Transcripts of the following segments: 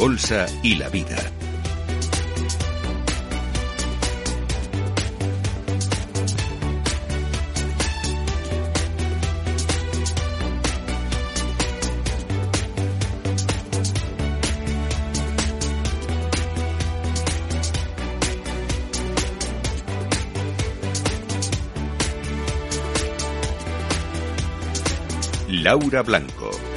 Bolsa y la Vida. Laura Blanco.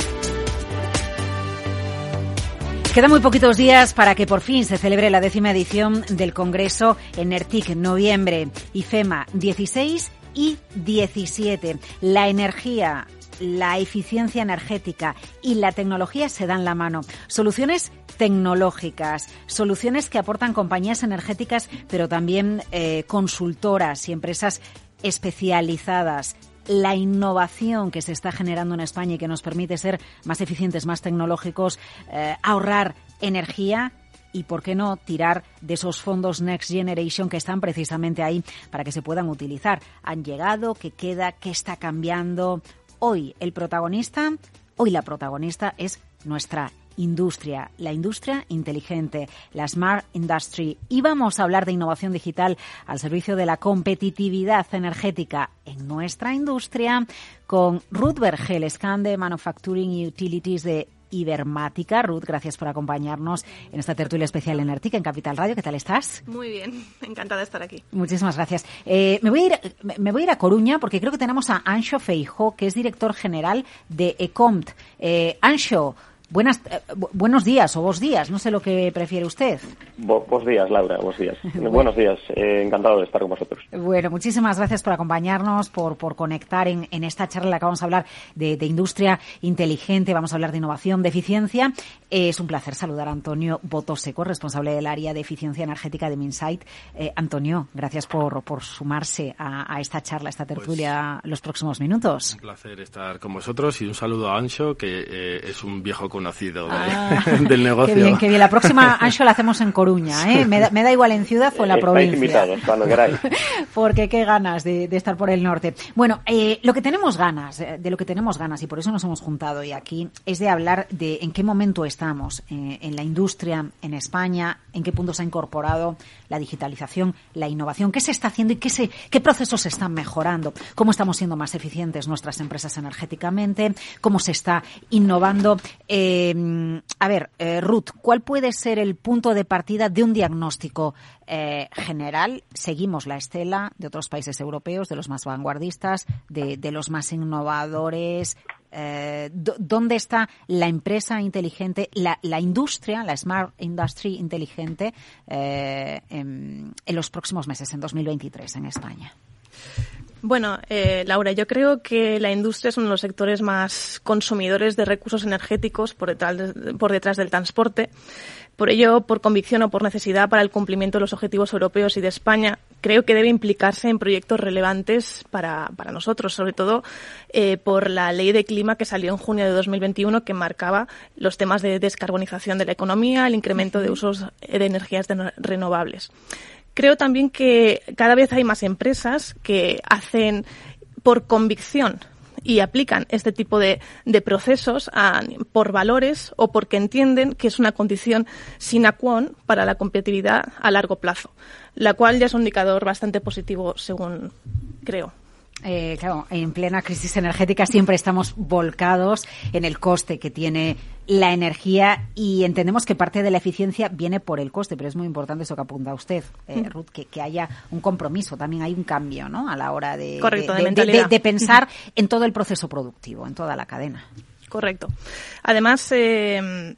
Quedan muy poquitos días para que por fin se celebre la décima edición del Congreso en NERTIC, noviembre, IFEMA 16 y 17. La energía, la eficiencia energética y la tecnología se dan la mano. Soluciones tecnológicas, soluciones que aportan compañías energéticas, pero también eh, consultoras y empresas especializadas la innovación que se está generando en España y que nos permite ser más eficientes, más tecnológicos, eh, ahorrar energía y, ¿por qué no, tirar de esos fondos Next Generation que están precisamente ahí para que se puedan utilizar? Han llegado, ¿qué queda? ¿Qué está cambiando? Hoy el protagonista, hoy la protagonista es nuestra industria, la industria inteligente, la Smart Industry. Y vamos a hablar de innovación digital al servicio de la competitividad energética en nuestra industria con Ruth Vergel, scan de Manufacturing Utilities de Ibermática. Ruth, gracias por acompañarnos en esta tertulia especial en Artica, en Capital Radio. ¿Qué tal estás? Muy bien, encantada de estar aquí. Muchísimas gracias. Eh, me, voy a ir, me voy a ir a Coruña porque creo que tenemos a Ancho Feijo, que es director general de Ecomt. Eh, Ancho, Buenas, eh, buenos días o vos días, no sé lo que prefiere usted. Buenos días, Laura, buenos días. buenos días, eh, encantado de estar con vosotros. Bueno, muchísimas gracias por acompañarnos, por, por conectar en, en esta charla en la que vamos a hablar de, de, industria inteligente, vamos a hablar de innovación, de eficiencia. Eh, es un placer saludar a Antonio Botoseco, responsable del área de eficiencia energética de Minsight. Eh, Antonio, gracias por, por sumarse a, a, esta charla, a esta tertulia pues, los próximos minutos. Un placer estar con vosotros y un saludo a Ancho, que eh, es un viejo conocido de, ah, del negocio. Qué bien, qué bien. La próxima, Ancho, la hacemos en Coruña, ¿eh? Me da, me da igual en ciudad o en la Estáis provincia. invitados, cuando queráis. Porque qué ganas de, de estar por el norte. Bueno, eh, lo que tenemos ganas, eh, de lo que tenemos ganas, y por eso nos hemos juntado hoy aquí, es de hablar de en qué momento estamos eh, en la industria en España, en qué punto se ha incorporado la digitalización, la innovación, qué se está haciendo y qué, se, qué procesos se están mejorando, cómo estamos siendo más eficientes nuestras empresas energéticamente, cómo se está innovando. Eh, a ver, eh, Ruth, ¿cuál puede ser el punto de partida de un diagnóstico eh, general? Seguimos la estela de otros países europeos, de los más vanguardistas, de, los más innovadores. Eh, ¿Dónde está la empresa inteligente, la, la, industria, la Smart Industry inteligente eh, en, en los próximos meses, en 2023, en España? Bueno, eh, Laura, yo creo que la industria es uno de los sectores más consumidores de recursos energéticos por detrás, de, por detrás del transporte. Por ello, por convicción o por necesidad para el cumplimiento de los objetivos europeos y de España, creo que debe implicarse en proyectos relevantes para, para nosotros, sobre todo eh, por la ley de clima que salió en junio de 2021 que marcaba los temas de descarbonización de la economía, el incremento de usos de energías renovables creo también que cada vez hay más empresas que hacen por convicción y aplican este tipo de, procesos por valores o porque entienden que es una condición sine qua non para la competitividad a largo plazo, la cual ya es un indicador bastante positivo según creo. Eh, claro, en plena crisis energética siempre estamos volcados en el coste que tiene la energía y entendemos que parte de la eficiencia viene por el coste, pero es muy importante eso que apunta usted, eh, Ruth, que, que, haya un compromiso, también hay un cambio ¿no? a la hora de, Correcto, de, de, de, de pensar en todo el proceso productivo, en toda la cadena. Correcto. Además, eh,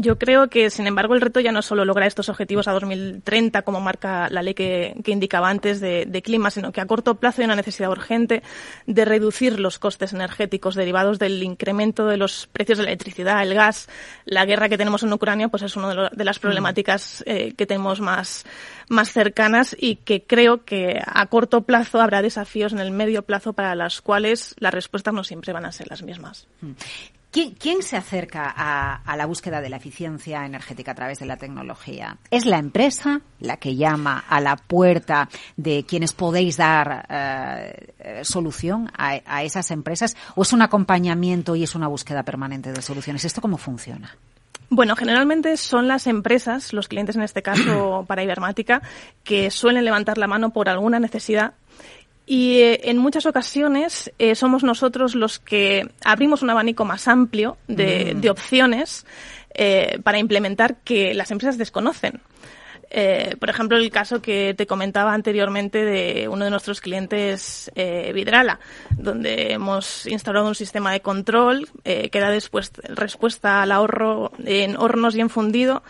yo creo que, sin embargo, el reto ya no solo lograr estos objetivos a 2030, como marca la ley que, indicaba antes de, de, clima, sino que a corto plazo hay una necesidad urgente de reducir los costes energéticos derivados del incremento de los precios de la electricidad, el gas. La guerra que tenemos en Ucrania, pues es una de, de, las problemáticas eh, que tenemos más, más cercanas y que creo que a corto plazo habrá desafíos en el medio plazo para las cuales las respuestas no siempre van a ser las mismas. ¿Quién, ¿Quién, se acerca a, a, la búsqueda de la eficiencia energética a través de la tecnología? ¿Es la empresa la que llama a la puerta de quienes podéis dar eh, solución a, a, esas empresas? ¿O es un acompañamiento y es una búsqueda permanente de soluciones? ¿Esto cómo funciona? Bueno, generalmente son las empresas, los clientes en este caso para Ibermática, que suelen levantar la mano por alguna necesidad y eh, en muchas ocasiones eh, somos nosotros los que abrimos un abanico más amplio de, mm. de opciones eh, para implementar que las empresas desconocen. Eh, por ejemplo, el caso que te comentaba anteriormente de uno de nuestros clientes, eh, Vidrala, donde hemos instalado un sistema de control eh, que da después respuesta al ahorro en hornos y en fundido.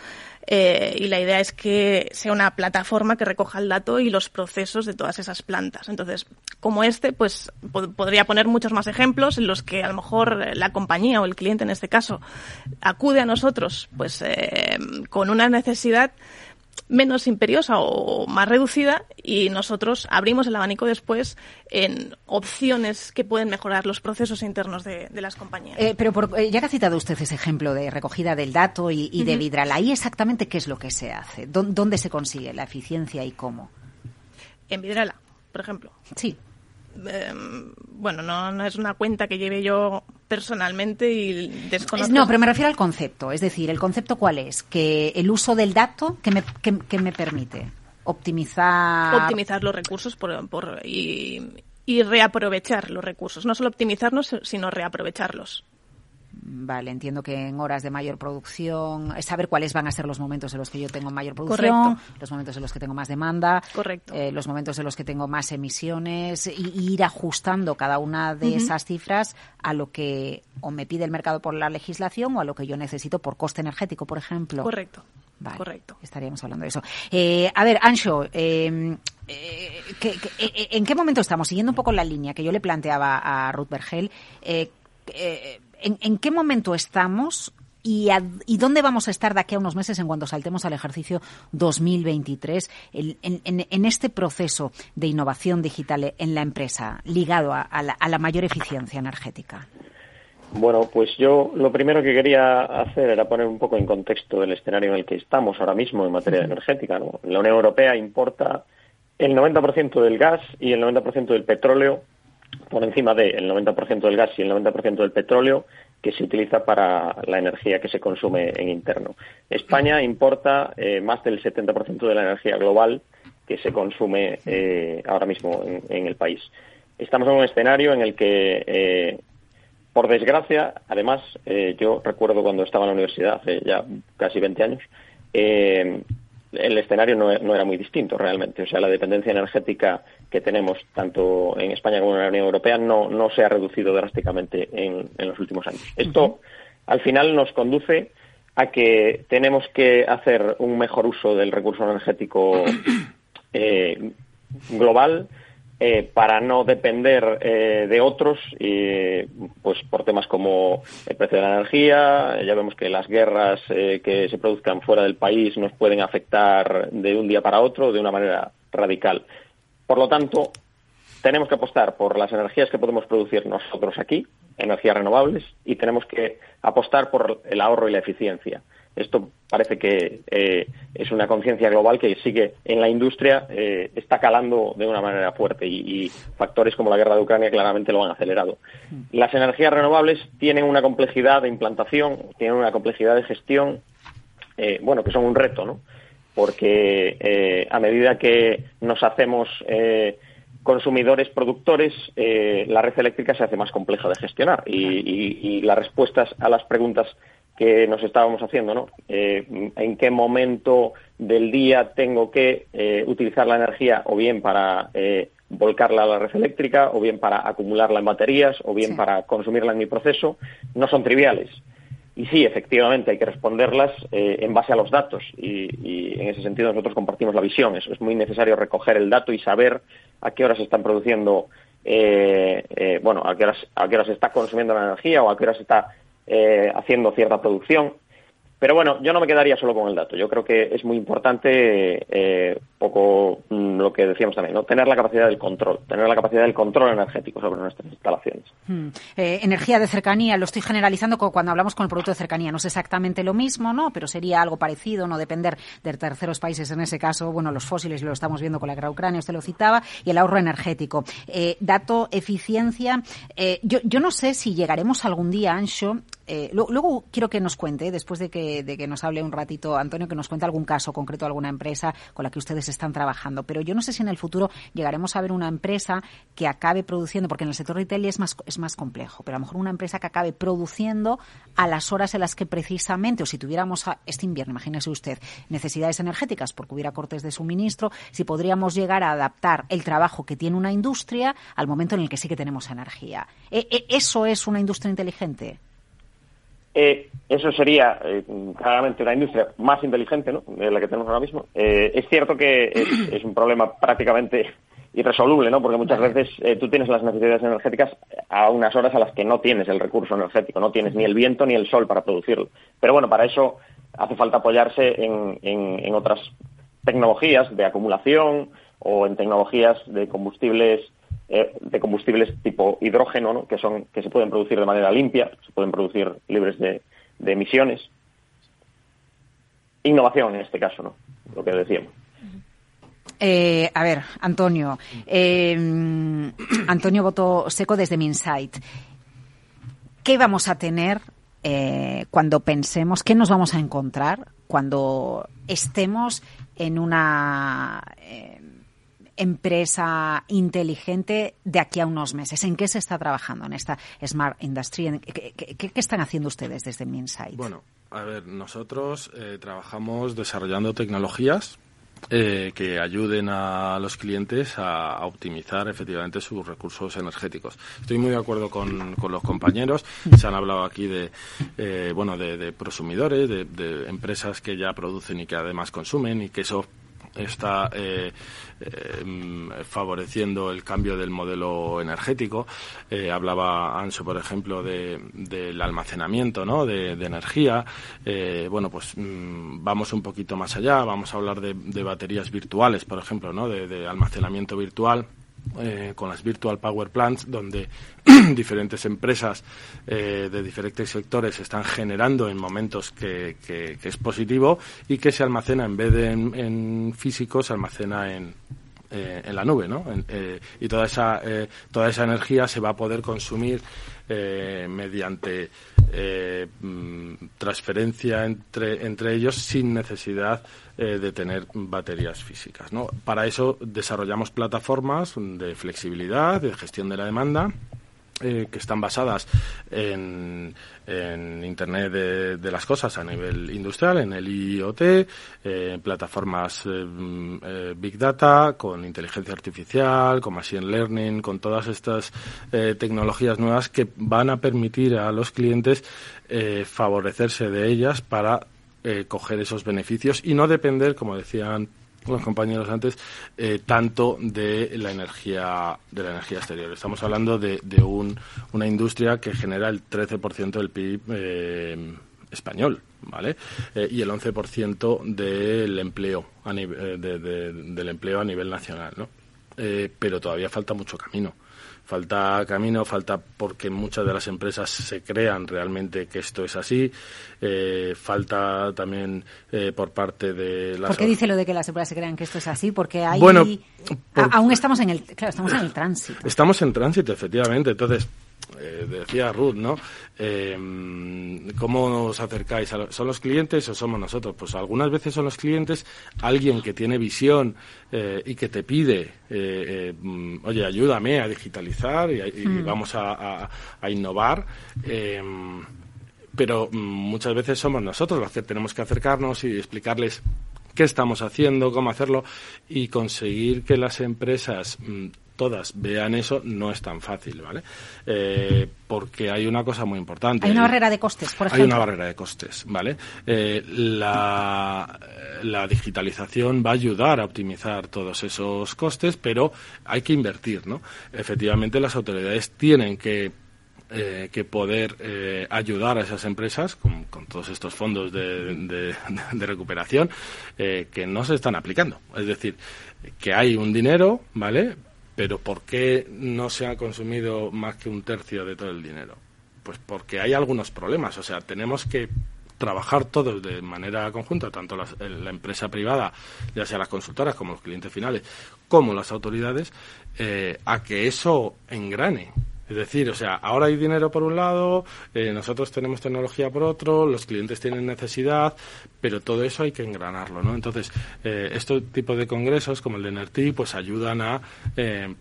Eh, y la idea es que sea una plataforma que recoja el dato y los procesos de todas esas plantas. Entonces, como este, pues podría poner muchos más ejemplos en los que a lo mejor la compañía o el cliente en este caso acude a nosotros, pues eh, con una necesidad menos imperiosa o más reducida y nosotros abrimos el abanico después en opciones que pueden mejorar los procesos internos de, las compañías. Eh, pero eh, ya que ha citado usted ese ejemplo de recogida del dato y, de Vidral, ¿ahí exactamente qué es lo que se hace? ¿Dónde se consigue la eficiencia y cómo? En Vidrala, por ejemplo. Sí. Em, bueno, no, no, es una cuenta que lleve yo personalmente y desconozco. No, pero me refiero al concepto. Es decir, ¿el concepto cuál es? Que el uso del dato, ¿qué me, que, me permite? Optimizar... Optimizar los recursos por, por, y, y reaprovechar los recursos. No solo optimizarlos, sino reaprovecharlos. Vale, entiendo que en horas de mayor producción, saber cuáles van a ser los momentos en los que yo tengo mayor producción, los momentos en los que tengo más demanda, Correcto. Eh, los momentos en los que tengo más emisiones, y, ir ajustando cada una de esas cifras a lo que o me pide el mercado por la legislación o a lo que yo necesito por coste energético, por ejemplo. Correcto. Correcto. Estaríamos hablando de eso. Eh, a ver, Ancho, em, eh, en qué momento estamos? Siguiendo un poco la línea que yo le planteaba a Ruth Bergel, en, qué momento estamos y, dónde vamos a estar de aquí a unos meses en cuanto saltemos al ejercicio 2023 en, este proceso de innovación digital en la empresa ligado a, la, mayor eficiencia energética? Bueno, pues yo lo primero que quería hacer era poner un poco en contexto el escenario en el que estamos ahora mismo en materia energética. La Unión Europea importa el 90% del gas y el 90% del petróleo por encima del 90% del gas y el 90% del petróleo que se utiliza para la energía que se consume en interno. España importa eh, más del 70% de la energía global que se consume eh, ahora mismo en, el país. Estamos en un escenario en el que, eh, por desgracia, además, yo recuerdo cuando estaba en la universidad, hace ya casi 20 años, el escenario no, era muy distinto realmente. O sea, la dependencia energética que tenemos tanto en España como en la Unión Europea no, no se ha reducido drásticamente en, los últimos años. Esto, al final, nos conduce a que tenemos que hacer un mejor uso del recurso energético eh, global eh, para no depender eh, de otros, y, pues por temas como el precio de la energía, ya vemos que las guerras eh, que se produzcan fuera del país nos pueden afectar de un día para otro de una manera radical. Por lo tanto, tenemos que apostar por las energías que podemos producir nosotros aquí, energías renovables, y tenemos que apostar por el ahorro y la eficiencia. Esto parece que eh, es una conciencia global que sigue en la industria, eh, está calando de una manera fuerte y, factores como la guerra de Ucrania claramente lo han acelerado. Las energías renovables tienen una complejidad de implantación, tienen una complejidad de gestión, eh, bueno, que son un reto, ¿no? Porque a medida que nos hacemos consumidores, productores, la red eléctrica se hace más compleja de gestionar y, las respuestas a las preguntas que nos estábamos haciendo, ¿no? Eh, ¿En qué momento del día tengo que eh, utilizar la energía o bien para eh, volcarla a la red eléctrica o bien para acumularla en baterías o bien para consumirla en mi proceso? No son triviales. Y sí, efectivamente, hay que responderlas en base a los datos y, en ese sentido nosotros compartimos la visión. Es, es muy necesario recoger el dato y saber a qué horas se están produciendo, bueno, a qué, horas, a qué horas se está consumiendo la energía o a qué horas se está eh, haciendo cierta producción. Pero bueno, yo no me quedaría solo con el dato. Yo creo que es muy importante, eh, poco mm, lo que decíamos también, ¿no? tener la capacidad del control, tener la capacidad del control energético sobre nuestras instalaciones. Hmm. Eh, energía de cercanía, lo estoy generalizando cuando hablamos con el producto de cercanía. No es exactamente lo mismo, ¿no? Pero sería algo parecido, no depender de terceros países, en ese caso, bueno, los fósiles lo estamos viendo con la guerra ucrania, usted lo citaba, y el ahorro energético. Eh, dato, eficiencia. yo, yo no sé si llegaremos algún día, Ancho, eh, luego, quiero que nos cuente, después de que, de que nos hable un ratito Antonio, que nos cuente algún caso concreto, alguna empresa con la que ustedes están trabajando. Pero yo no sé si en el futuro llegaremos a ver una empresa que acabe produciendo, porque en el sector retail es más, es más complejo, pero a lo mejor una empresa que acabe produciendo a las horas en las que precisamente, o si tuviéramos este invierno, imagínese usted, necesidades energéticas porque hubiera cortes de suministro, si podríamos llegar a adaptar el trabajo que tiene una industria al momento en el que sí que tenemos energía. E, e, ¿Eso es una industria inteligente? Eh, eso sería eh, claramente una industria más inteligente ¿no? de la que tenemos ahora mismo. Eh, es cierto que es, un problema prácticamente irresoluble, ¿no? porque muchas veces tú tienes las necesidades energéticas a unas horas a las que no tienes el recurso energético, no tienes ni el viento ni el sol para producirlo. Pero bueno, para eso hace falta apoyarse en otras tecnologías de acumulación o en tecnologías de combustibles eh, de combustibles tipo hidrógeno, que son que se pueden producir de manera limpia, se pueden producir libres de, emisiones. Innovación en este caso, ¿no? Lo que decíamos. Eh, a ver, Antonio. Eh, Antonio Voto Seco desde Minsight. ¿Qué vamos a tener cuando pensemos, qué nos vamos a encontrar cuando estemos en una empresa inteligente de aquí a unos meses? ¿En qué se está trabajando en esta Smart Industry? ¿Qué, están haciendo ustedes desde Minsight? Bueno, a ver, nosotros eh, trabajamos desarrollando tecnologías eh, que ayuden a los clientes a, optimizar efectivamente sus recursos energéticos. Estoy muy de acuerdo con, los compañeros. Se han hablado aquí de, eh, bueno, de, prosumidores, de, de, empresas que ya producen y que además consumen y que eso está eh, eh, favoreciendo el cambio del modelo energético. Eh, hablaba Anso, por ejemplo, de, del almacenamiento ¿no? de, energía. bueno, pues mm, vamos un poquito más allá. Vamos a hablar de, baterías virtuales, por ejemplo, ¿no? de almacenamiento virtual eh, con las Virtual Power Plants, donde diferentes empresas eh, de diferentes sectores están generando en momentos que, es positivo y que se almacena en vez de en, físico, se almacena en, eh, en la nube, ¿no? y toda esa, toda esa energía se va a poder consumir mediante mm, transferencia entre, entre ellos sin necesidad eh, de tener baterías físicas. ¿no? Para eso desarrollamos plataformas de flexibilidad, de gestión de la demanda. Eh, que están basadas en, Internet de, las cosas a nivel industrial, en el IoT, eh, plataformas Big Data, con inteligencia artificial, con Machine Learning, con todas estas tecnologías nuevas que van a permitir a los clientes favorecerse de ellas para eh, coger esos beneficios y no depender, como decían los compañeros antes, eh, tanto de la energía de la energía exterior. Estamos hablando de, de un, una industria que genera el 13% del PIB eh, español, ¿vale? y el 11% del empleo a del empleo a nivel nacional, ¿no? pero todavía falta mucho camino falta camino, falta porque muchas de las empresas se crean realmente que esto es así, eh, falta también eh, por parte de las... ¿Por qué dice lo de que las empresas se crean que esto es así? Porque ahí bueno, aún estamos en el, claro, estamos en el tránsito. Estamos en tránsito, efectivamente. Entonces, eh, decía Ruth, ¿no? Eh, ¿Cómo os acercáis? ¿Son los clientes o somos nosotros? Pues algunas veces son los clientes, alguien que tiene visión eh, y que te pide, eh, mm, oye, ayúdame a digitalizar y, mm. vamos a, a innovar pero mm, muchas veces somos nosotros los que tenemos que acercarnos y explicarles qué estamos haciendo, cómo hacerlo y conseguir que las empresas todas vean eso no es tan fácil, ¿vale? Eh, porque hay una cosa muy importante. Hay una barrera de costes, por ejemplo. Hay una barrera de costes, ¿vale? Eh, la, digitalización va a ayudar a optimizar todos esos costes, pero hay que invertir, ¿no? Efectivamente, las autoridades tienen que eh, que poder ayudar a esas empresas con, todos estos fondos de, de recuperación que no se están aplicando. Es decir, que hay un dinero, ¿vale? Pero ¿por qué no se ha consumido más que un tercio de todo el dinero? Pues porque hay algunos problemas. O sea, tenemos que trabajar todos de manera conjunta, tanto eh, la, empresa privada, ya sea las consultoras como los clientes finales, como las autoridades, eh, a que eso engrane. Es decir, o sea, ahora hay dinero por un lado, eh, nosotros tenemos tecnología por otro, los clientes tienen necesidad, pero todo eso hay que engranarlo, ¿no? Entonces, eh, este tipo de congresos como el de NERTI, pues ayudan a, eh,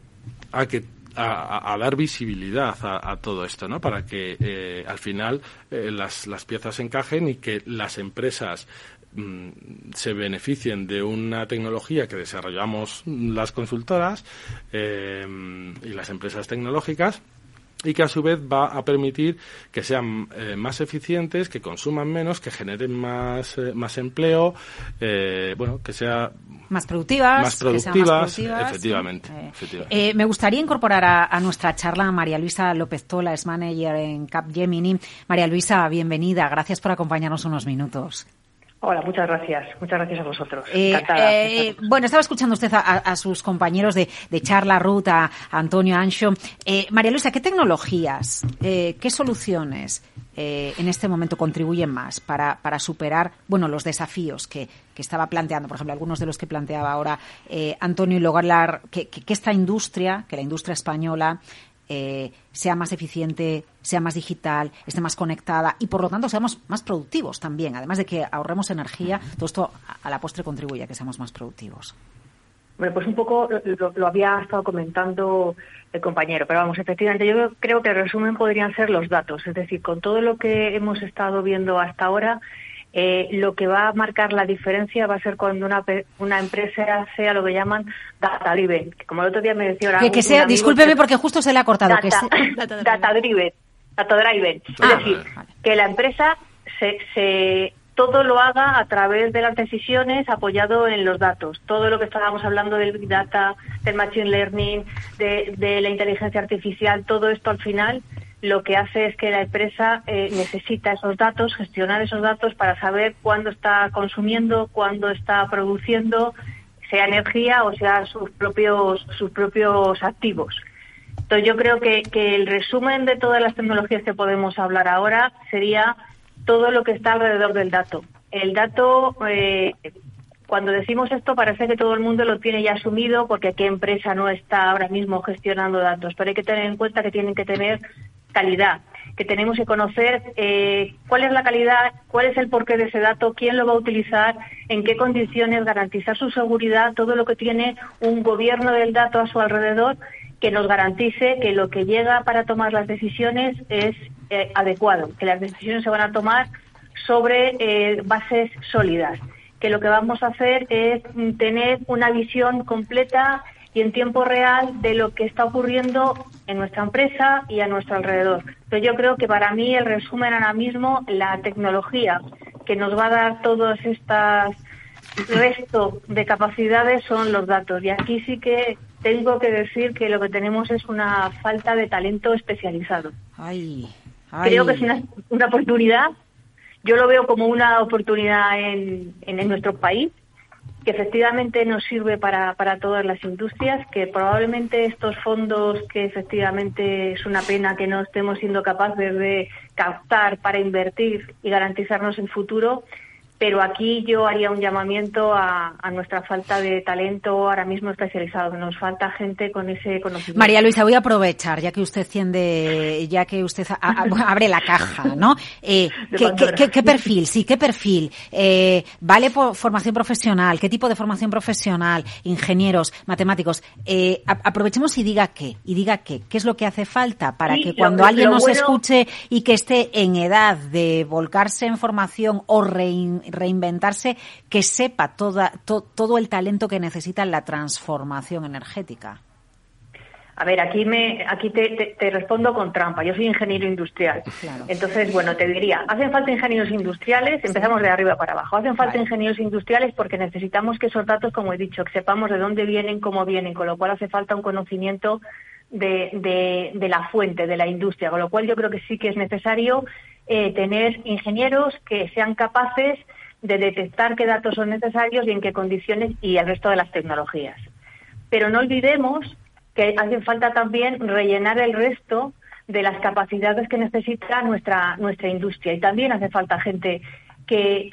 a que a, dar visibilidad a, todo esto, ¿no? Para que eh, al final las, las piezas encajen y que las empresas mm, se beneficien de una tecnología que desarrollamos las consultoras y las empresas tecnológicas y que a su vez va a permitir que sean eh, más eficientes, que consuman menos, que generen más, eh, más empleo, eh, bueno, que sea más productivas, más productivas, efectivamente. me gustaría incorporar a, nuestra charla a María Luisa López Tola, es manager en Capgemini. María Luisa, bienvenida, gracias por acompañarnos unos minutos. Hola, muchas gracias. Muchas gracias a vosotros. Eh, eh, bueno, estaba escuchando usted a, sus compañeros de, charla, Ruth, a, Antonio Ancho. Eh, María Luisa, ¿qué tecnologías, qué soluciones en este momento contribuyen más para, superar bueno, los desafíos que, estaba planteando, por ejemplo, algunos de los que planteaba ahora Antonio y lograr que, que esta industria, que la industria española, eh, sea más eficiente, sea más digital, esté más conectada y por lo tanto seamos más productivos también. Además de que ahorremos energía, todo esto a la postre contribuye a que seamos más productivos. Bueno, pues un poco lo, había estado comentando el compañero, pero vamos, efectivamente, yo creo que el resumen podrían ser los datos. Es decir, con todo lo que hemos estado viendo hasta ahora, eh, lo que va a marcar la diferencia va a ser cuando una, una empresa sea lo que llaman data driven. como el otro día me decía Que, sea, discúlpeme porque justo se le ha cortado. Data, que data, driven. Data driven. es ah, decir, que la empresa se, se todo lo haga a través de las decisiones apoyado en los datos. Todo lo que estábamos hablando del Big Data, del Machine Learning, de, de la inteligencia artificial, todo esto al final lo que hace es que la empresa eh, necesita esos datos, gestionar esos datos para saber cuándo está consumiendo, cuándo está produciendo, sea energía o sea sus propios, sus propios activos. Entonces yo creo que, que el resumen de todas las tecnologías que podemos hablar ahora sería todo lo que está alrededor del dato. El dato, eh, cuando decimos esto parece que todo el mundo lo tiene ya asumido porque qué empresa no está ahora mismo gestionando datos, pero hay que tener en cuenta que tienen que tener calidad, que tenemos que conocer eh, cuál es la calidad, cuál es el porqué de ese dato, quién lo va a utilizar, en qué condiciones, garantizar su seguridad, todo lo que tiene un gobierno del dato a su alrededor que nos garantice que lo que llega para tomar las decisiones es eh, adecuado, que las decisiones se van a tomar sobre eh, bases sólidas, que lo que vamos a hacer es tener una visión completa y en tiempo real de lo que está ocurriendo en nuestra empresa y a nuestro alrededor. Pero yo creo que para mí el resumen ahora mismo, la tecnología que nos va a dar todos estos resto de capacidades son los datos. Y aquí sí que tengo que decir que lo que tenemos es una falta de talento especializado. Creo que es una, una, oportunidad. Yo lo veo como una oportunidad en, en nuestro país que efectivamente nos sirve para, para todas las industrias, que probablemente estos fondos que efectivamente es una pena que no estemos siendo capaces de captar para invertir y garantizarnos el futuro, pero aquí yo haría un llamamiento a, nuestra falta de talento ahora mismo especializado. Nos falta gente con ese conocimiento. María Luisa, voy a aprovechar, ya que usted tiende, ya que usted abre la caja, ¿no? Eh, ¿qué, perfil? Sí, ¿qué perfil? Eh, ¿Vale por formación profesional? ¿Qué tipo de formación profesional? Ingenieros, matemáticos. Eh, aprovechemos y diga qué, y diga qué. ¿Qué es lo que hace falta para que cuando alguien nos escuche y que esté en edad de volcarse en formación o rein reinventarse, que sepa toda, todo el talento que necesita en la transformación energética? A ver, aquí me, aquí te, respondo con trampa. Yo soy ingeniero industrial. Entonces, bueno, te diría, hacen falta ingenieros industriales, empezamos de arriba para abajo. Hacen falta ingenieros industriales porque necesitamos que esos datos, como he dicho, que sepamos de dónde vienen, cómo vienen, con lo cual hace falta un conocimiento de, de, la fuente, de la industria. Con lo cual yo creo que sí que es necesario eh, tener ingenieros que sean capaces de detectar qué datos son necesarios y en qué condiciones y el resto de las tecnologías. Pero no olvidemos que hace falta también rellenar el resto de las capacidades que necesita nuestra, nuestra industria y también hace falta gente que,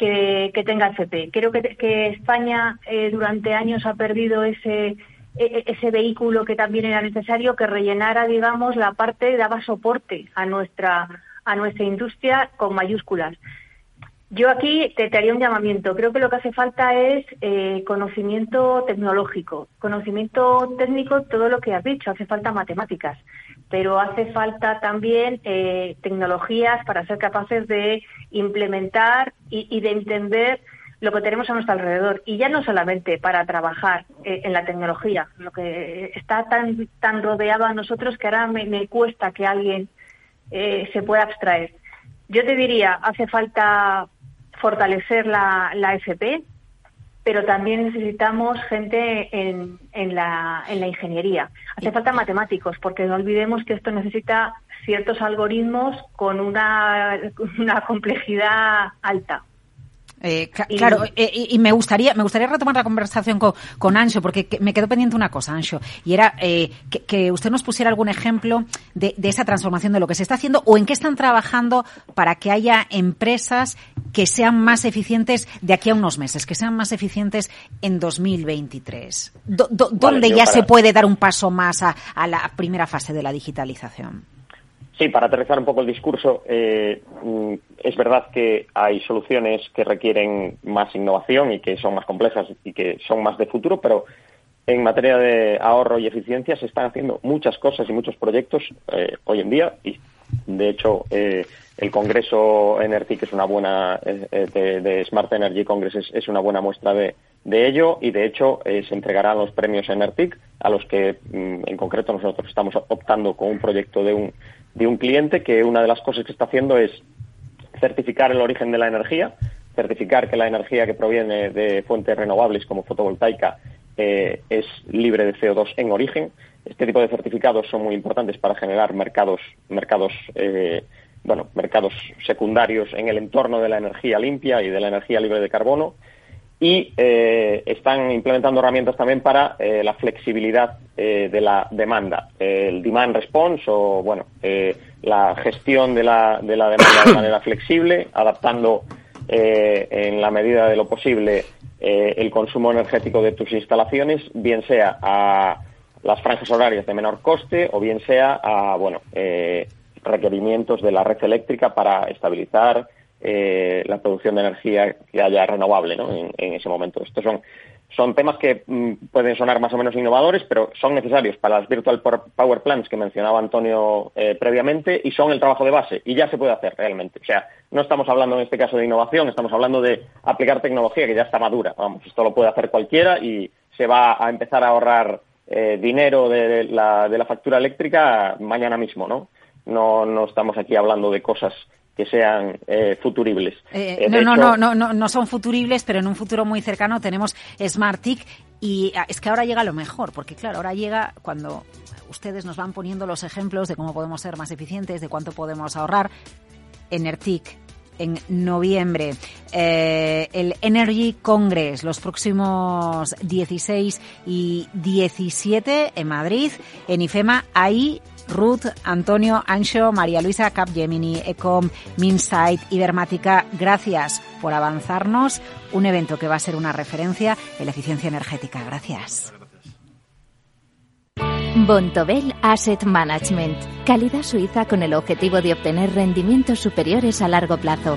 que, tenga FP. Creo que, que España eh, durante años ha perdido ese, ese vehículo que también era necesario que rellenara, digamos, la parte, daba soporte a nuestra, a nuestra industria con mayúsculas. Yo aquí te, haría un llamamiento. Creo que lo que hace falta es eh, conocimiento tecnológico, conocimiento técnico, todo lo que has dicho. Hace falta matemáticas, pero hace falta también eh, tecnologías para ser capaces de implementar y, de entender lo que tenemos a nuestro alrededor. Y ya no solamente para trabajar eh, en la tecnología, lo que está tan, tan rodeado a nosotros que ahora me, cuesta que alguien se pueda abstraer. Yo te diría, hace falta fortalecer la, la FP, pero también necesitamos gente en, en, la, en la ingeniería. Hace falta matemáticos, porque no olvidemos que esto necesita ciertos algoritmos con una, una complejidad alta. Eh, claro, eh, y, me gustaría me gustaría retomar la conversación con, con Ancho, porque me quedó pendiente una cosa, Ancho, y era eh, que, usted nos pusiera algún ejemplo de, de, esa transformación de lo que se está haciendo o en qué están trabajando para que haya empresas que sean más eficientes de aquí a unos meses, que sean más eficientes en 2023. ¿Dónde ya se puede dar un paso más a, a la primera fase de la digitalización? Sí, para aterrizar un poco el discurso, eh, mm, es verdad que hay soluciones que requieren más innovación y que son más complejas y que son más de futuro, pero en materia de ahorro y eficiencia se están haciendo muchas cosas y muchos proyectos eh, hoy en día. Y de hecho eh, el Congreso Energy, es una buena de, Smart Energy Congress es, una buena muestra de, ello. Y de hecho se entregarán los premios Enertic a los que mm, en concreto nosotros estamos optando con un proyecto de un de un cliente que una de las cosas que está haciendo es certificar el origen de la energía, certificar que la energía que proviene de fuentes renovables como fotovoltaica eh, es libre de CO2 en origen. Este tipo de certificados son muy importantes para generar mercados, mercados, eh, bueno, mercados secundarios en el entorno de la energía limpia y de la energía libre de carbono y eh, están implementando herramientas también para eh, la flexibilidad eh, de la demanda, el demand response o bueno, la gestión de la, de la demanda de manera flexible, adaptando en la medida de lo posible el consumo energético de tus instalaciones, bien sea a las franjas horarias de menor coste o bien sea a bueno requerimientos de la red eléctrica para estabilizar eh, la producción de energía que haya renovable ¿no? en, ese momento. Estos son, son temas que mm, pueden sonar más o menos innovadores, pero son necesarios para las Virtual Power Plants que mencionaba Antonio eh, previamente y son el trabajo de base y ya se puede hacer realmente. O sea, no estamos hablando en este caso de innovación, estamos hablando de aplicar tecnología que ya está madura. Vamos, esto lo puede hacer cualquiera y se va a empezar a ahorrar eh, dinero de la, de la factura eléctrica mañana mismo, ¿no? No, no estamos aquí hablando de cosas que sean eh, futuribles. Eh, eh, no, no, no, no, no, no son futuribles, pero en un futuro muy cercano tenemos SmartTIC y ah, es que ahora llega lo mejor, porque claro, ahora llega cuando ustedes nos van poniendo los ejemplos de cómo podemos ser más eficientes, de cuánto podemos ahorrar. Enertic en noviembre. el Energy Congress los próximos 16 y 17 en Madrid, en IFEMA. Ahí Ruth, Antonio, Ancho, María Luisa, Capgemini, Ecom, Minsight, Ibermática, gracias por avanzarnos un evento que va a ser una referencia en la eficiencia energética. Gracias. Bontobel Asset Management, calidad suiza con el objetivo de obtener rendimientos superiores a largo plazo.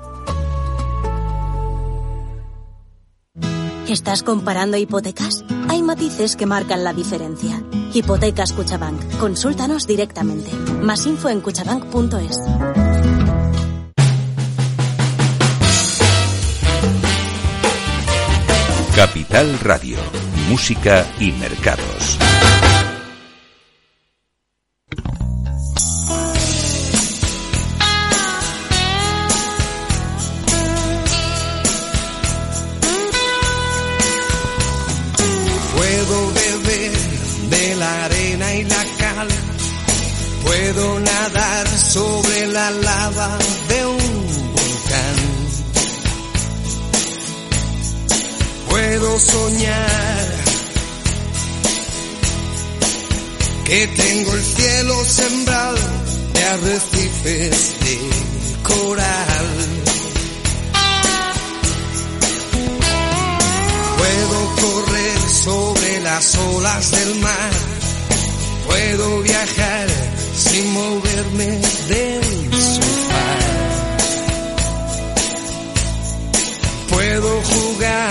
¿Estás comparando hipotecas? Hay matices que marcan la diferencia. Hipotecas Cuchabank. Consúltanos directamente. Más info en cuchabank.es. Capital Radio, Música y Mercados. La lava de un volcán. Puedo soñar que tengo el cielo sembrado de arrecifes de coral. Puedo correr sobre las olas del mar. Puedo viajar sin moverme del sofá. Puedo jugar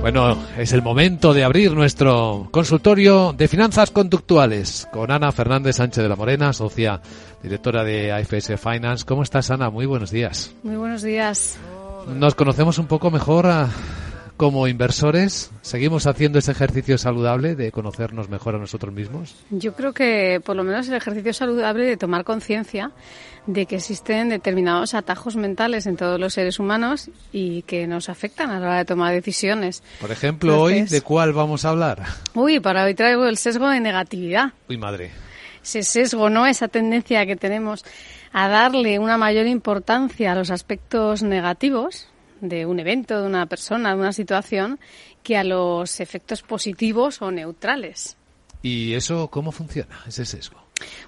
Bueno, es el momento de abrir nuestro consultorio de finanzas conductuales con Ana Fernández Sánchez de la Morena, socia directora de AFS Finance. ¿Cómo estás, Ana? Muy buenos días. Muy buenos días. Nos conocemos un poco mejor ah, como inversores? ¿Seguimos haciendo ese ejercicio saludable de conocernos mejor a nosotros mismos? Yo creo que por lo menos el ejercicio saludable de tomar conciencia de que existen determinados atajos mentales en todos los seres humanos y que nos afectan a la hora de tomar decisiones. Por ejemplo, hoy, ¿de cuál vamos a hablar? Uy, para hoy traigo el sesgo de negatividad. Uy, madre. Ese sesgo, ¿no? Esa tendencia que tenemos a darle una mayor importancia a los aspectos negativos de un evento, de una persona, de una situación, que a los efectos positivos o neutrales. ¿Y eso cómo funciona, ese sesgo?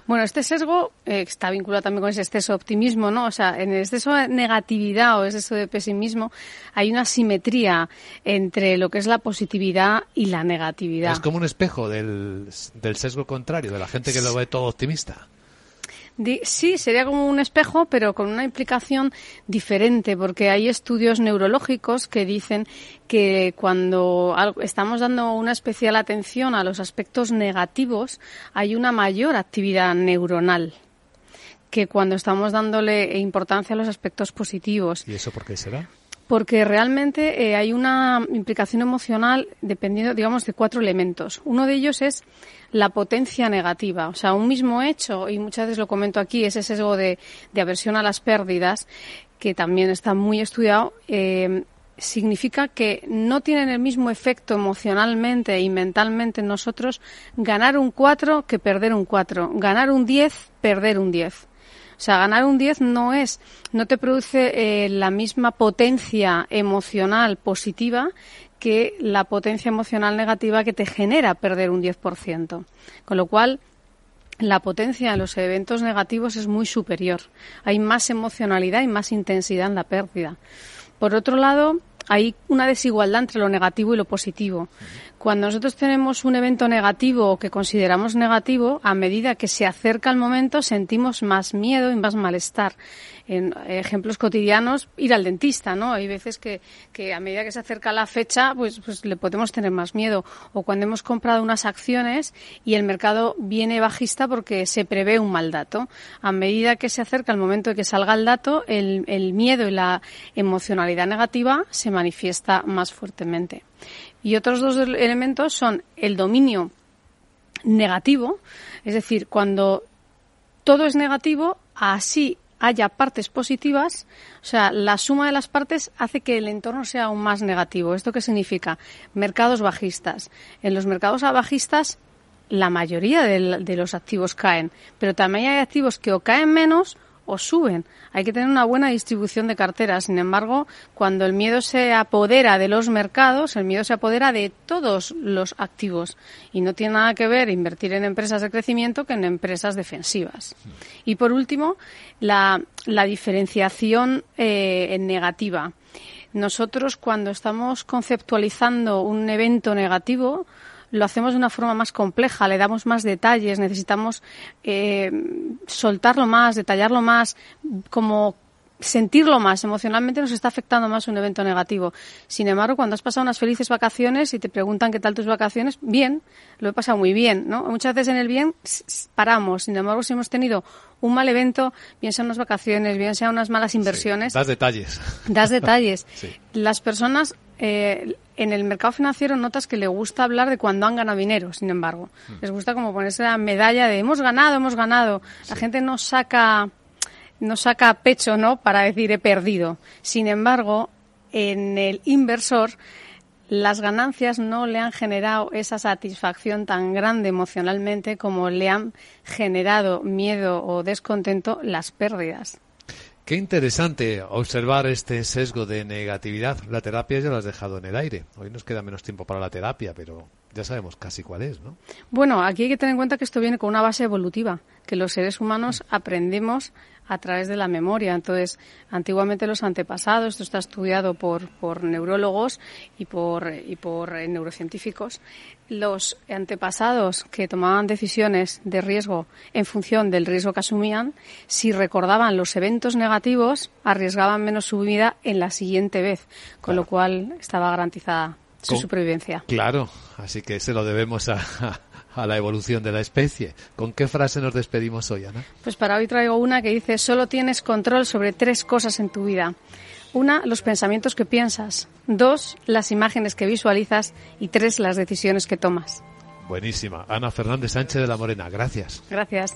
Bueno, este sesgo eh, está vinculado también con ese exceso de optimismo, ¿no? O sea, en el exceso de negatividad o exceso de pesimismo hay una simetría entre lo que es la positividad y la negatividad. Es como un espejo del, del sesgo contrario, de la gente que lo ve todo optimista sí, sería como un espejo, pero con una implicación diferente, porque hay estudios neurológicos que dicen que cuando estamos dando una especial atención a los aspectos negativos, hay una mayor actividad neuronal que cuando estamos dándole importancia a los aspectos positivos. ¿Y eso por qué será? porque realmente eh, hay una implicación emocional dependiendo, digamos, de cuatro elementos. Uno de ellos es la potencia negativa. O sea, un mismo hecho, y muchas veces lo comento aquí, ese sesgo de, aversión a las pérdidas, que también está muy estudiado, eh, significa que no tienen el mismo efecto emocionalmente y mentalmente en nosotros ganar un 4 que perder un 4, ganar un 10, perder un 10. O sea, ganar un 10 no es, no te produce eh, la misma potencia emocional positiva que la potencia emocional negativa que te genera perder un 10%. Con lo cual, la potencia de los eventos negativos es muy superior. Hay más emocionalidad y más intensidad en la pérdida. Por otro lado, hay una desigualdad entre lo negativo y lo positivo. Cuando nosotros tenemos un evento negativo o que consideramos negativo, a medida que se acerca el momento sentimos más miedo y más malestar. En ejemplos cotidianos, ir al dentista, ¿no? Hay veces que, que a medida que se acerca la fecha, pues, pues le podemos tener más miedo. O cuando hemos comprado unas acciones y el mercado viene bajista porque se prevé un mal dato. A medida que se acerca el momento de que salga el dato, el, el miedo y la emocionalidad negativa se manifiesta más fuertemente. Y otros dos elementos son el dominio negativo, es decir, cuando todo es negativo, así haya partes positivas, o sea, la suma de las partes hace que el entorno sea aún más negativo. ¿Esto qué significa? Mercados bajistas. En los mercados bajistas, la mayoría de, los activos caen, pero también hay activos que o caen menos o suben. Hay que tener una buena distribución de carteras. Sin embargo, cuando el miedo se apodera de los mercados, el miedo se apodera de todos los activos. Y no tiene nada que ver invertir en empresas de crecimiento que en empresas defensivas. Y por último, la, diferenciación eh, negativa. Nosotros, cuando estamos conceptualizando un evento negativo, lo hacemos de una forma más compleja, le damos más detalles, necesitamos eh, soltarlo más, detallarlo más, como sentirlo más, emocionalmente nos está afectando más un evento negativo. Sin embargo, cuando has pasado unas felices vacaciones y te preguntan qué tal tus vacaciones, bien, lo he pasado muy bien, ¿no? Muchas veces en el bien paramos. Sin embargo, si hemos tenido un mal evento, bien sean unas vacaciones, bien sean unas malas inversiones. das detalles. Das detalles. Las personas eh, en el mercado financiero notas que le gusta hablar de cuando han ganado dinero, sin embargo. Hmm. Les gusta como ponerse la medalla de hemos ganado, hemos ganado. La gente no saca, no saca pecho, ¿no? Para decir he perdido. Sin embargo, en el inversor, las ganancias no le han generado esa satisfacción tan grande emocionalmente como le han generado miedo o descontento las pérdidas. Qué interesante observar este sesgo de negatividad. La terapia ya lo has dejado en el aire. Hoy nos queda menos tiempo para la terapia, pero ya sabemos casi cuál es, ¿no? Bueno, aquí hay que tener en cuenta que esto viene con una base evolutiva, que los seres humanos aprendemos a través de la memoria. Entonces, antiguamente los antepasados, esto está estudiado por, por neurólogos y por, y por eh, neurocientíficos, los antepasados que tomaban decisiones de riesgo en función del riesgo que asumían, si recordaban los eventos negativos, arriesgaban menos su vida en la siguiente vez, con lo cual estaba garantizada su supervivencia. Claro, así que se lo debemos a, a la evolución de la especie. ¿Con qué frase nos despedimos hoy, Ana? Pues para hoy traigo una que dice, solo tienes control sobre tres cosas en tu vida. Una, los pensamientos que piensas. Dos, las imágenes que visualizas. Y tres, las decisiones que tomas. Buenísima. Ana Fernández Sánchez de la Morena. Gracias. Gracias.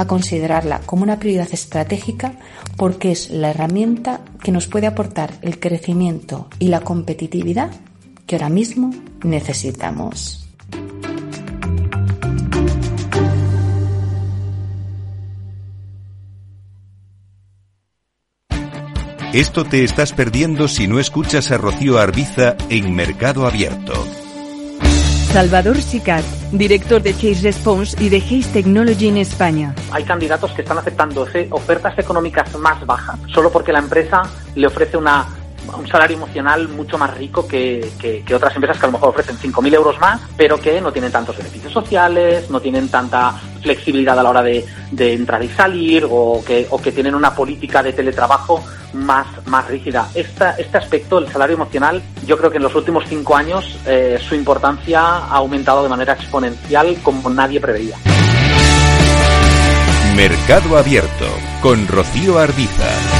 a considerarla como una prioridad estratégica porque es la herramienta que nos puede aportar el crecimiento y la competitividad que ahora mismo necesitamos. Esto te estás perdiendo si no escuchas a Rocío Arbiza en Mercado Abierto. Salvador Sicat, director de Chase Response y de Hays Technology en España. Hay candidatos que están aceptando ofertas económicas más bajas solo porque la empresa le ofrece una un salario emocional mucho más rico que, que, otras empresas que a lo mejor ofrecen 5.000 euros más, pero que no tienen tantos beneficios sociales, no tienen tanta flexibilidad a la hora de, de entrar y salir o que, o que tienen una política de teletrabajo más, más rígida. Esta, este aspecto, el salario emocional, yo creo que en los últimos cinco años eh, su importancia ha aumentado de manera exponencial como nadie preveía. Mercado Abierto con Rocío Arbiza.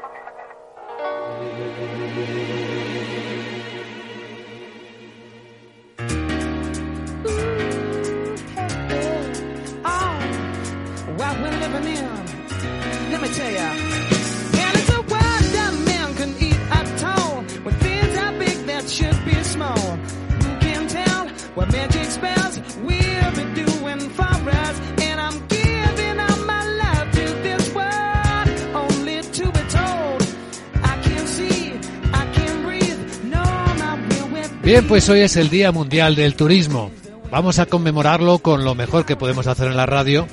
Bien, pues hoy es el Día Mundial del Turismo. Vamos a conmemorarlo con lo mejor que podemos hacer en la radio,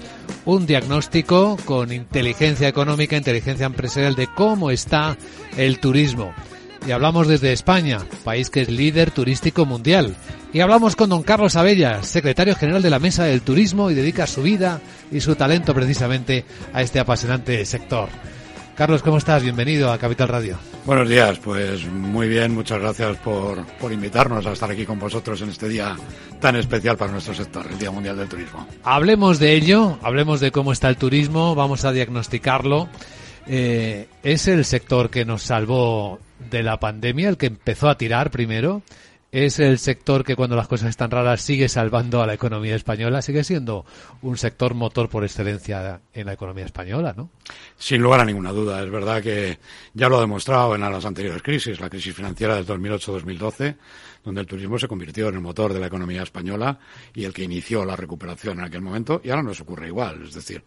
un diagnóstico con inteligencia económica, inteligencia empresarial de cómo está el turismo. Y hablamos desde España, país que es líder turístico mundial. Y hablamos con don Carlos Abella, secretario general de la Mesa del Turismo y dedica su vida y su talento precisamente a este apasionante sector. Carlos, ¿cómo estás? Bienvenido a Capital Radio. Buenos días, pues muy bien, muchas gracias por, por invitarnos a estar aquí con vosotros en este día tan especial para nuestro sector, el Día Mundial del Turismo. Hablemos de ello, hablemos de cómo está el turismo, vamos a diagnosticarlo. Eh, es el sector que nos salvó de la pandemia, el que empezó a tirar primero. Es el sector que cuando las cosas están raras sigue salvando a la economía española, sigue siendo un sector motor por excelencia en la economía española, ¿no? Sin lugar a ninguna duda, es verdad que ya lo ha demostrado en las anteriores crisis, la crisis financiera del 2008-2012, donde el turismo se convirtió en el motor de la economía española y el que inició la recuperación en aquel momento, y ahora nos ocurre igual, es decir,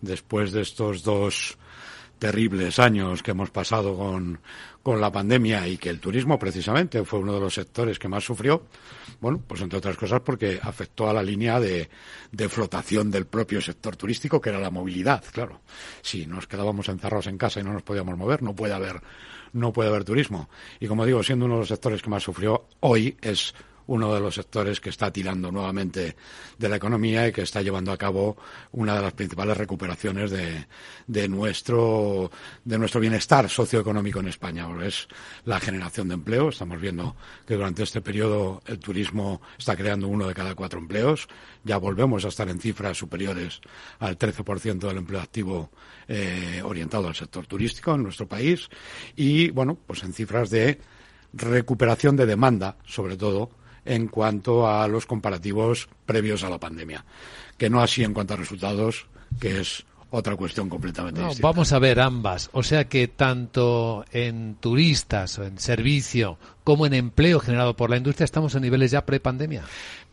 después de estos dos terribles años que hemos pasado con, con la pandemia y que el turismo precisamente fue uno de los sectores que más sufrió, bueno, pues entre otras cosas porque afectó a la línea de, de flotación del propio sector turístico, que era la movilidad, claro. Si nos quedábamos encerrados en casa y no nos podíamos mover, no puede haber, no puede haber turismo. Y como digo, siendo uno de los sectores que más sufrió, hoy es uno de los sectores que está tirando nuevamente de la economía y que está llevando a cabo una de las principales recuperaciones de, de nuestro de nuestro bienestar socioeconómico en España. Es la generación de empleo. Estamos viendo que durante este periodo el turismo está creando uno de cada cuatro empleos. Ya volvemos a estar en cifras superiores al 13% del empleo activo eh, orientado al sector turístico en nuestro país. Y, bueno, pues en cifras de recuperación de demanda, sobre todo, en cuanto a los comparativos previos a la pandemia, que no así en cuanto a resultados, que es otra cuestión completamente No, distinta. vamos a ver ambas. O sea que tanto en turistas o en servicio como en empleo generado por la industria estamos en niveles ya pre-pandemia.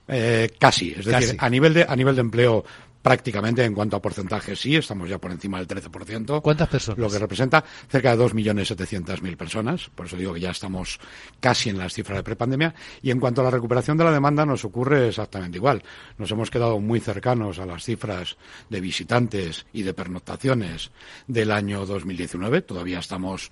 Eh, casi, es decir, a nivel de a nivel de empleo prácticamente en cuanto a porcentaje sí, estamos ya por encima del 13%. ¿Cuántas personas? Lo que representa cerca de 2.700.000 personas, por eso digo que ya estamos casi en las cifras de prepandemia. Y en cuanto a la recuperación de la demanda nos ocurre exactamente igual. Nos hemos quedado muy cercanos a las cifras de visitantes y de pernoctaciones del año 2019, todavía estamos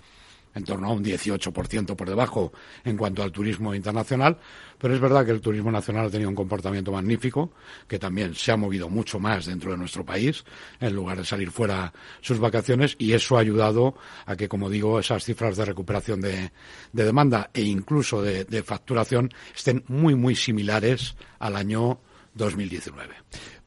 en torno a un 18% por debajo en cuanto al turismo internacional, pero es verdad que el turismo nacional ha tenido un comportamiento magnífico, que también se ha movido mucho más dentro de nuestro país, en lugar de salir fuera sus vacaciones, y eso ha ayudado a que, como digo, esas cifras de recuperación de, de demanda e incluso de, de facturación estén muy, muy similares al año 2019.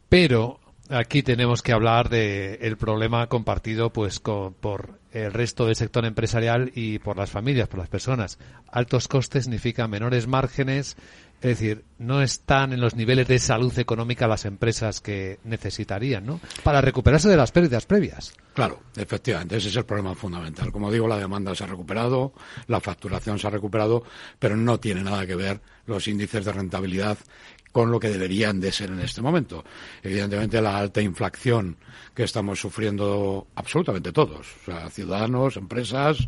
Pero aquí tenemos que hablar de el problema compartido pues con- por el resto del sector empresarial y por las familias, por las personas. Altos costes significa menores márgenes, es decir, no están en los niveles de salud económica las empresas que necesitarían, ¿no? Para recuperarse de las pérdidas previas. Claro, efectivamente, ese es el problema fundamental. Como digo, la demanda se ha recuperado, la facturación se ha recuperado, pero no tiene nada que ver los índices de rentabilidad con lo que deberían de ser en este momento. Evidentemente, la alta inflación que estamos sufriendo absolutamente todos, o sea, ciudadanos, empresas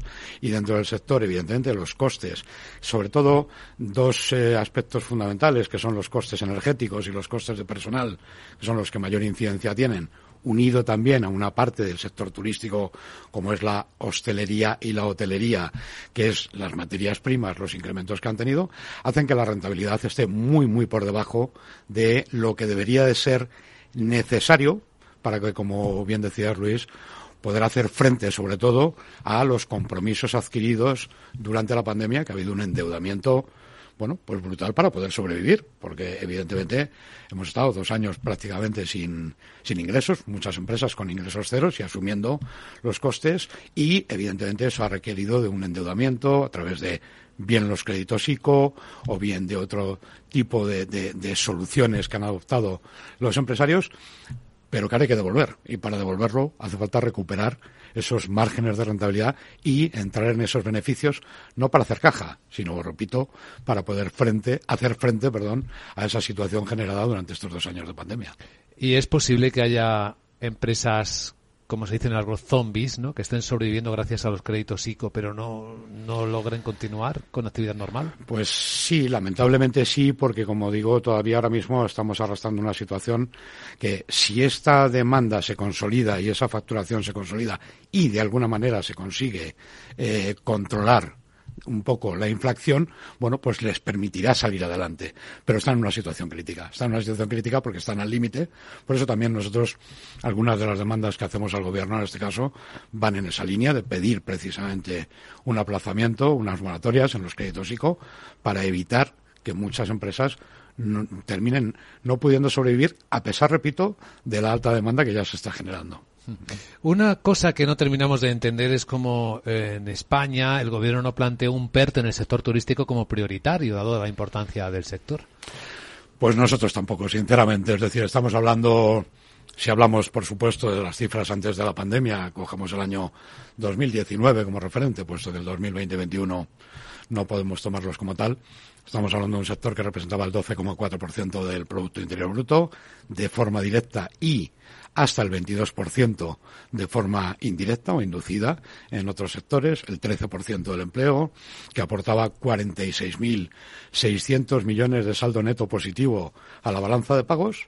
y dentro del sector, evidentemente, los costes. Sobre todo, dos eh, aspectos fundamentales, que son los costes energéticos y los costes de personal, que son los que mayor incidencia tienen unido también a una parte del sector turístico como es la hostelería y la hotelería, que es las materias primas, los incrementos que han tenido, hacen que la rentabilidad esté muy, muy por debajo de lo que debería de ser necesario para que, como bien decías Luis, poder hacer frente, sobre todo, a los compromisos adquiridos durante la pandemia, que ha habido un endeudamiento bueno, pues brutal para poder sobrevivir, porque evidentemente hemos estado dos años prácticamente sin, sin ingresos, muchas empresas con ingresos ceros y asumiendo los costes, y evidentemente eso ha requerido de un endeudamiento a través de bien los créditos ICO o bien de otro tipo de, de- de soluciones que han adoptado los empresarios pero que hay que devolver. Y para devolverlo hace falta recuperar esos márgenes de rentabilidad y entrar en esos beneficios, no para hacer caja, sino, repito, para poder frente, hacer frente, perdón, a esa situación generada durante estos dos años de pandemia. Y es posible que haya empresas como se dice en algo, zombies, ¿no? que estén sobreviviendo gracias a los créditos ICO, pero no, no logren continuar con actividad normal? Pues sí, lamentablemente sí, porque como digo, todavía ahora mismo estamos arrastrando una situación que si esta demanda se consolida y esa facturación se consolida y de alguna manera se consigue eh, controlar un poco la inflación, bueno, pues les permitirá salir adelante. Pero están en una situación crítica. Están en una situación crítica porque están al límite. Por eso también nosotros, algunas de las demandas que hacemos al gobierno en este caso, van en esa línea de pedir precisamente un aplazamiento, unas moratorias en los créditos ICO para evitar que muchas empresas terminen no pudiendo sobrevivir a pesar, repito, de la alta demanda que ya se está generando. Una cosa que no terminamos de entender es cómo eh, en España el gobierno no planteó un PERT en el sector turístico como prioritario, dado la importancia del sector. Pues nosotros tampoco, sinceramente. Es decir, estamos hablando, si hablamos, por supuesto, de las cifras antes de la pandemia, cogemos el año 2019 como referente, puesto que el 2020-2021 no podemos tomarlos como tal. Estamos hablando de un sector que representaba el 12,4% del Producto Interior Bruto de forma directa y hasta el 22% de forma indirecta o inducida en otros sectores, el 13% del empleo, que aportaba 46.600 millones de saldo neto positivo a la balanza de pagos.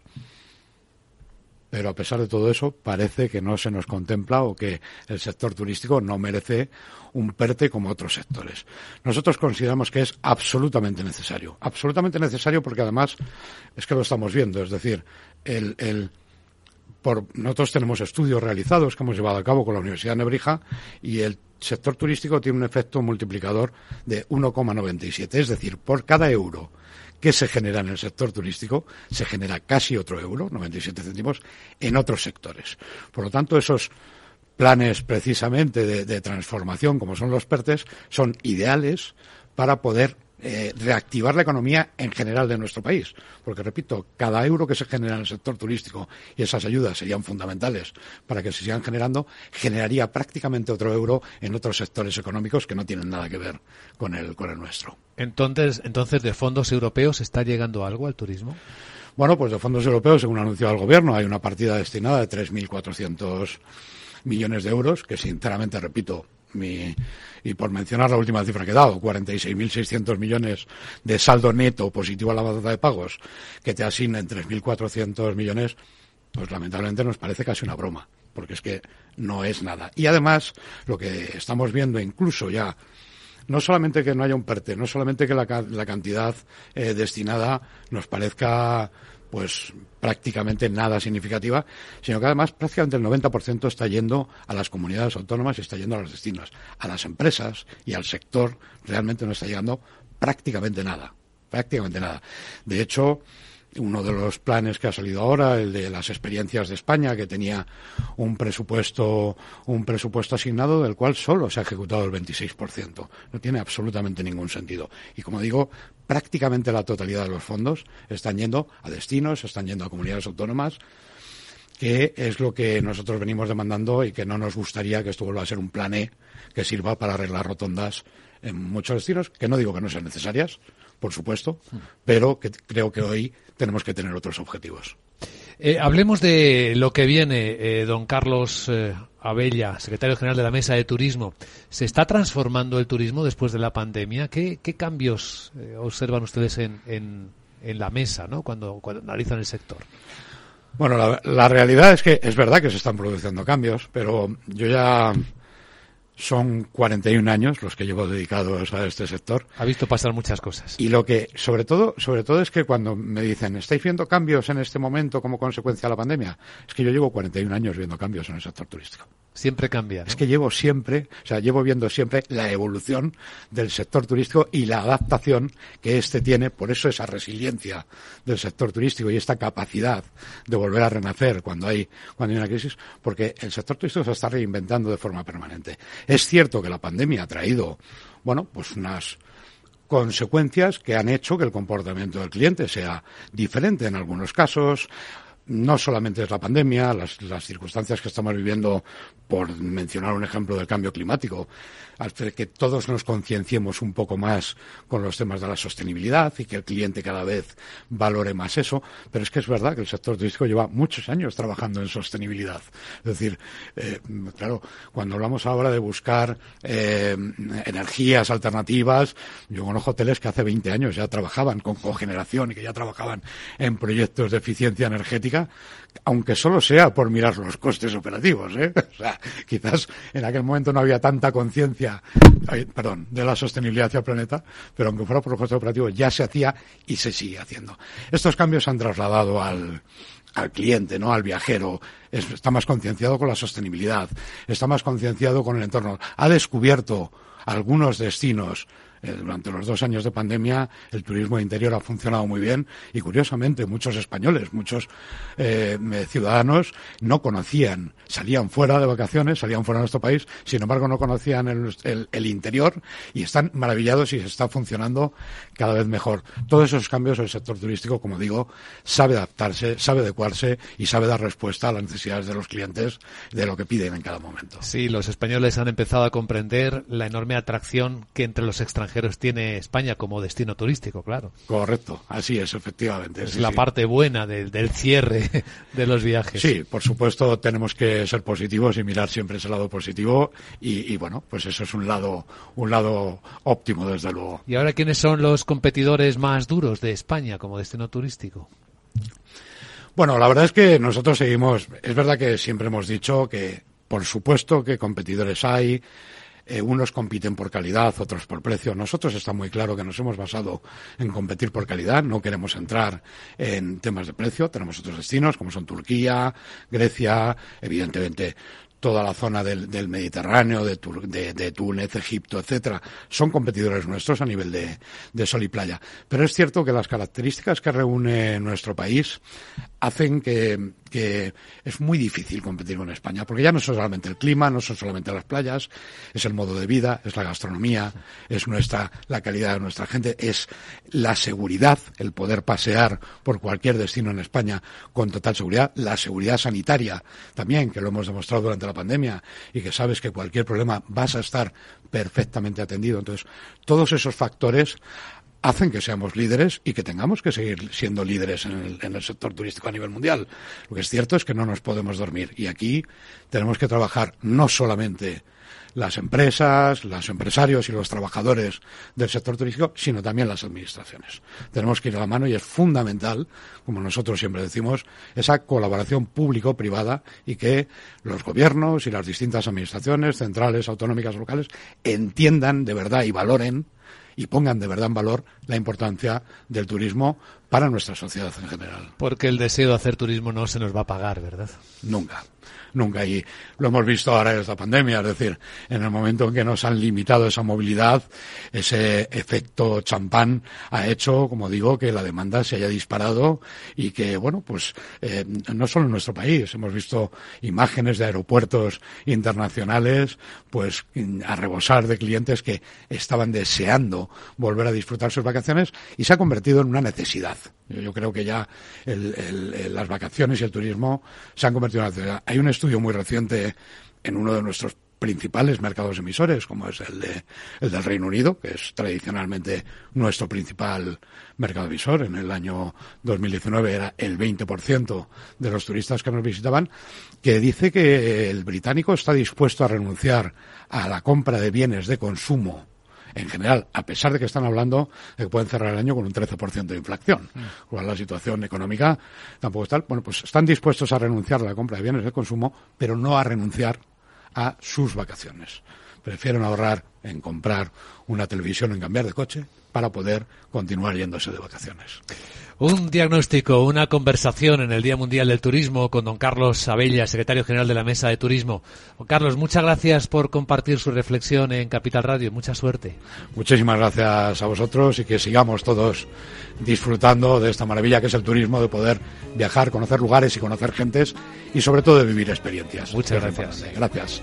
Pero a pesar de todo eso, parece que no se nos contempla o que el sector turístico no merece un PERTE como otros sectores. Nosotros consideramos que es absolutamente necesario. Absolutamente necesario porque además es que lo estamos viendo. Es decir, el, el nosotros tenemos estudios realizados que hemos llevado a cabo con la Universidad de Nebrija y el sector turístico tiene un efecto multiplicador de 1,97. Es decir, por cada euro que se genera en el sector turístico, se genera casi otro euro, 97 céntimos, en otros sectores. Por lo tanto, esos planes precisamente de, de transformación, como son los PERTES, son ideales para poder eh, reactivar la economía en general de nuestro país. Porque, repito, cada euro que se genera en el sector turístico y esas ayudas serían fundamentales para que se sigan generando, generaría prácticamente otro euro en otros sectores económicos que no tienen nada que ver con el, con el nuestro. Entonces, entonces, ¿de fondos europeos está llegando algo al turismo? Bueno, pues de fondos europeos, según ha anunciado el Gobierno, hay una partida destinada de 3.400 millones de euros, que sinceramente, repito, mi, y por mencionar la última cifra que he dado, 46.600 millones de saldo neto positivo a la balanza de pagos, que te asignen 3.400 millones, pues lamentablemente nos parece casi una broma, porque es que no es nada. Y además, lo que estamos viendo incluso ya no solamente que no haya un PERTE, no solamente que la, cantidad eh, destinada nos parezca pues prácticamente nada significativa, sino que además prácticamente el 90% está yendo a las comunidades autónomas y está yendo a los destinos. A las empresas y al sector realmente no está llegando prácticamente nada, prácticamente nada. De hecho, uno de los planes que ha salido ahora, el de las experiencias de España, que tenía un presupuesto, un presupuesto asignado del cual solo se ha ejecutado el 26%. No tiene absolutamente ningún sentido. Y como digo, prácticamente la totalidad de los fondos están yendo a destinos, están yendo a comunidades autónomas, que es lo que nosotros venimos demandando y que no nos gustaría que esto vuelva a ser un plan E que sirva para arreglar rotondas en muchos destinos, que no digo que no sean necesarias, por supuesto, pero que creo que hoy tenemos que tener otros objetivos. Eh, hablemos de lo que viene, eh, don Carlos eh, Abella, secretario general de la Mesa de Turismo. ¿Se está transformando el turismo después de la pandemia? ¿Qué, cambios observan ustedes en, en, la mesa ¿no? cuando, cuando analizan el sector? Bueno, la, la, realidad es que es verdad que se están produciendo cambios, pero yo ya son 41 años los que llevo dedicados a este sector. Ha visto pasar muchas cosas. Y lo que, sobre todo, sobre todo es que cuando me dicen, ¿estáis viendo cambios en este momento como consecuencia de la pandemia? Es que yo llevo 41 años viendo cambios en el sector turístico. Siempre cambia. Es que llevo siempre, o sea, llevo viendo siempre la evolución del sector turístico y la adaptación que éste tiene, por eso esa resiliencia del sector turístico y esta capacidad de volver a renacer cuando hay, cuando hay una crisis, porque el sector turístico se está reinventando de forma permanente. Es cierto que la pandemia ha traído, bueno, pues unas consecuencias que han hecho que el comportamiento del cliente sea diferente en algunos casos, no solamente es la pandemia, las, circunstancias que estamos viviendo, por mencionar un ejemplo del cambio climático, hace que todos nos concienciemos un poco más con los temas de la sostenibilidad y que el cliente cada vez valore más eso. Pero es que es verdad que el sector turístico lleva muchos años trabajando en sostenibilidad. Es decir, eh, claro, cuando hablamos ahora de buscar eh, energías alternativas, yo conozco hoteles que hace 20 años ya trabajaban con cogeneración y que ya trabajaban en proyectos de eficiencia energética, aunque solo sea por mirar los costes operativos. ¿eh? Quizás en aquel momento no había tanta conciencia, perdón, de la sostenibilidad hacia el planeta, pero aunque fuera por los costes operativos ya se hacía y se sigue haciendo. Estos cambios se han trasladado al, al cliente, ¿no? Al viajero. está más concienciado con la sostenibilidad, está más concienciado con el entorno. Ha descubierto algunos destinos eh, durante los dos años de pandemia el turismo interior ha funcionado muy bien y curiosamente muchos españoles, muchos eh, ciudadanos no conocían, salían fuera de vacaciones, salían fuera de nuestro país, sin embargo no conocían el, el, interior y están maravillados y se está funcionando cada vez mejor. Todos esos cambios el sector turístico, como digo, sabe adaptarse, sabe adecuarse y sabe dar respuesta a las necesidades de los clientes de lo que piden en cada momento. Sí, los españoles han empezado a comprender la enorme atracción que entre los extranjeros tiene España como destino turístico, claro. Correcto, así es, efectivamente. Es la parte buena del, cierre de los viajes. Sí, por supuesto tenemos que ser positivos y mirar siempre ese lado positivo y, bueno, pues eso es un lado, un lado óptimo desde luego. ¿Y ahora quiénes son los competidores más duros de España como destino turístico? Bueno, la verdad es que nosotros seguimos, es verdad que siempre hemos dicho que por supuesto que competidores hay, eh, unos compiten por calidad, otros por precio. Nosotros está muy claro que nos hemos basado en competir por calidad, no queremos entrar en temas de precio. Tenemos otros destinos como son Turquía, Grecia, evidentemente toda la zona del, Mediterráneo, de, de, Túnez, Egipto, etcétera, son competidores nuestros a nivel de, sol y playa. Pero es cierto que las características que reúne nuestro país hacen que, que es muy difícil competir con España, porque ya no es solamente el clima, no son solamente las playas, es el modo de vida, es la gastronomía, es nuestra, la calidad de nuestra gente, es la seguridad, el poder pasear por cualquier destino en España con total seguridad, la seguridad sanitaria también, que lo hemos demostrado durante la pandemia y que sabes que cualquier problema vas a estar perfectamente atendido. Entonces, todos esos factores hacen que seamos líderes y que tengamos que seguir siendo líderes en el, sector turístico a nivel mundial. Lo que es cierto es que no nos podemos dormir y aquí tenemos que trabajar no solamente las empresas, los empresarios y los trabajadores del sector turístico, sino también las administraciones. Tenemos que ir a la mano y es fundamental, como nosotros siempre decimos, esa colaboración público-privada y que los gobiernos y las distintas administraciones centrales, autonómicas, locales, entiendan de verdad y valoren y pongan de verdad en valor la importancia del turismo para nuestra sociedad en general. Porque el deseo de hacer turismo no se nos va a pagar, ¿verdad? Nunca nunca. Y lo hemos visto ahora en esta pandemia, es decir, en el momento en que nos han limitado esa movilidad, ese efecto champán ha hecho, como digo, que la demanda se haya disparado y que, bueno, pues eh, no solo en nuestro país, hemos visto imágenes de aeropuertos internacionales, pues a rebosar de clientes que estaban deseando volver a disfrutar sus vacaciones y se ha convertido en una necesidad. Yo, creo que ya las vacaciones y el turismo se han convertido en una necesidad. Hay un estudio muy reciente en uno de nuestros principales mercados emisores, como es el, de, el del Reino Unido, que es tradicionalmente nuestro principal mercado emisor. En el año 2019 era el 20% de los turistas que nos visitaban, que dice que el británico está dispuesto a renunciar a la compra de bienes de consumo en general, a pesar de que están hablando de que pueden cerrar el año con un 13% de inflación, mm. la situación económica tampoco está. Bueno, pues están dispuestos a renunciar a la compra de bienes de consumo, pero no a renunciar a sus vacaciones. Prefieren ahorrar en comprar una televisión, en cambiar de coche, para poder continuar yéndose de vacaciones. Un diagnóstico, una conversación en el Día Mundial del Turismo con don Carlos Abella, secretario general de la Mesa de Turismo. Don Carlos, muchas gracias por compartir su reflexión en Capital Radio. Mucha suerte. Muchísimas gracias a vosotros y que sigamos todos disfrutando de esta maravilla que es el turismo, de poder viajar, conocer lugares y conocer gentes y sobre todo de vivir experiencias. Muchas gracias. Gracias.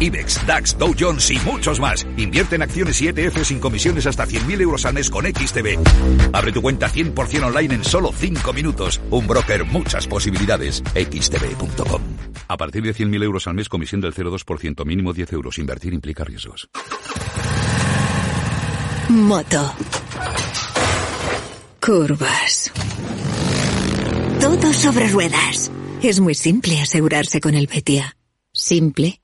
IBEX, DAX, Dow Jones y muchos más. Invierte en acciones y ETF sin comisiones hasta 100.000 euros al mes con XTB. Abre tu cuenta 100% online en solo 5 minutos. Un broker, muchas posibilidades. XTB.com. A partir de 100.000 euros al mes, comisión del 0,2%, mínimo 10 euros. Invertir implica riesgos. Moto. Curvas. Todo sobre ruedas. Es muy simple asegurarse con el Betia. Simple,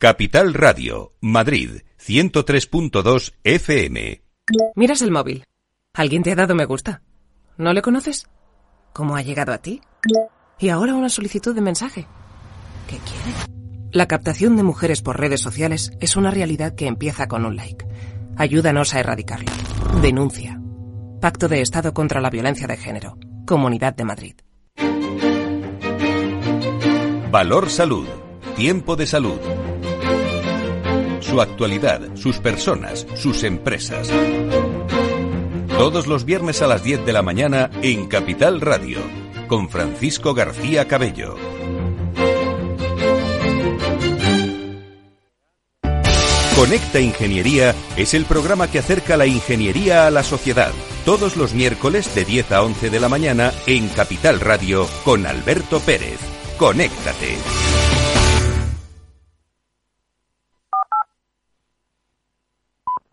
Capital Radio, Madrid, 103.2 FM. Miras el móvil. ¿Alguien te ha dado me gusta? ¿No le conoces? ¿Cómo ha llegado a ti? Y ahora una solicitud de mensaje. ¿Qué quiere? La captación de mujeres por redes sociales es una realidad que empieza con un like. Ayúdanos a erradicarlo. Denuncia. Pacto de Estado contra la Violencia de Género. Comunidad de Madrid. Valor Salud. Tiempo de salud. Su actualidad, sus personas, sus empresas. Todos los viernes a las 10 de la mañana en Capital Radio, con Francisco García Cabello. Conecta Ingeniería es el programa que acerca la ingeniería a la sociedad. Todos los miércoles de 10 a 11 de la mañana en Capital Radio con Alberto Pérez. Conéctate.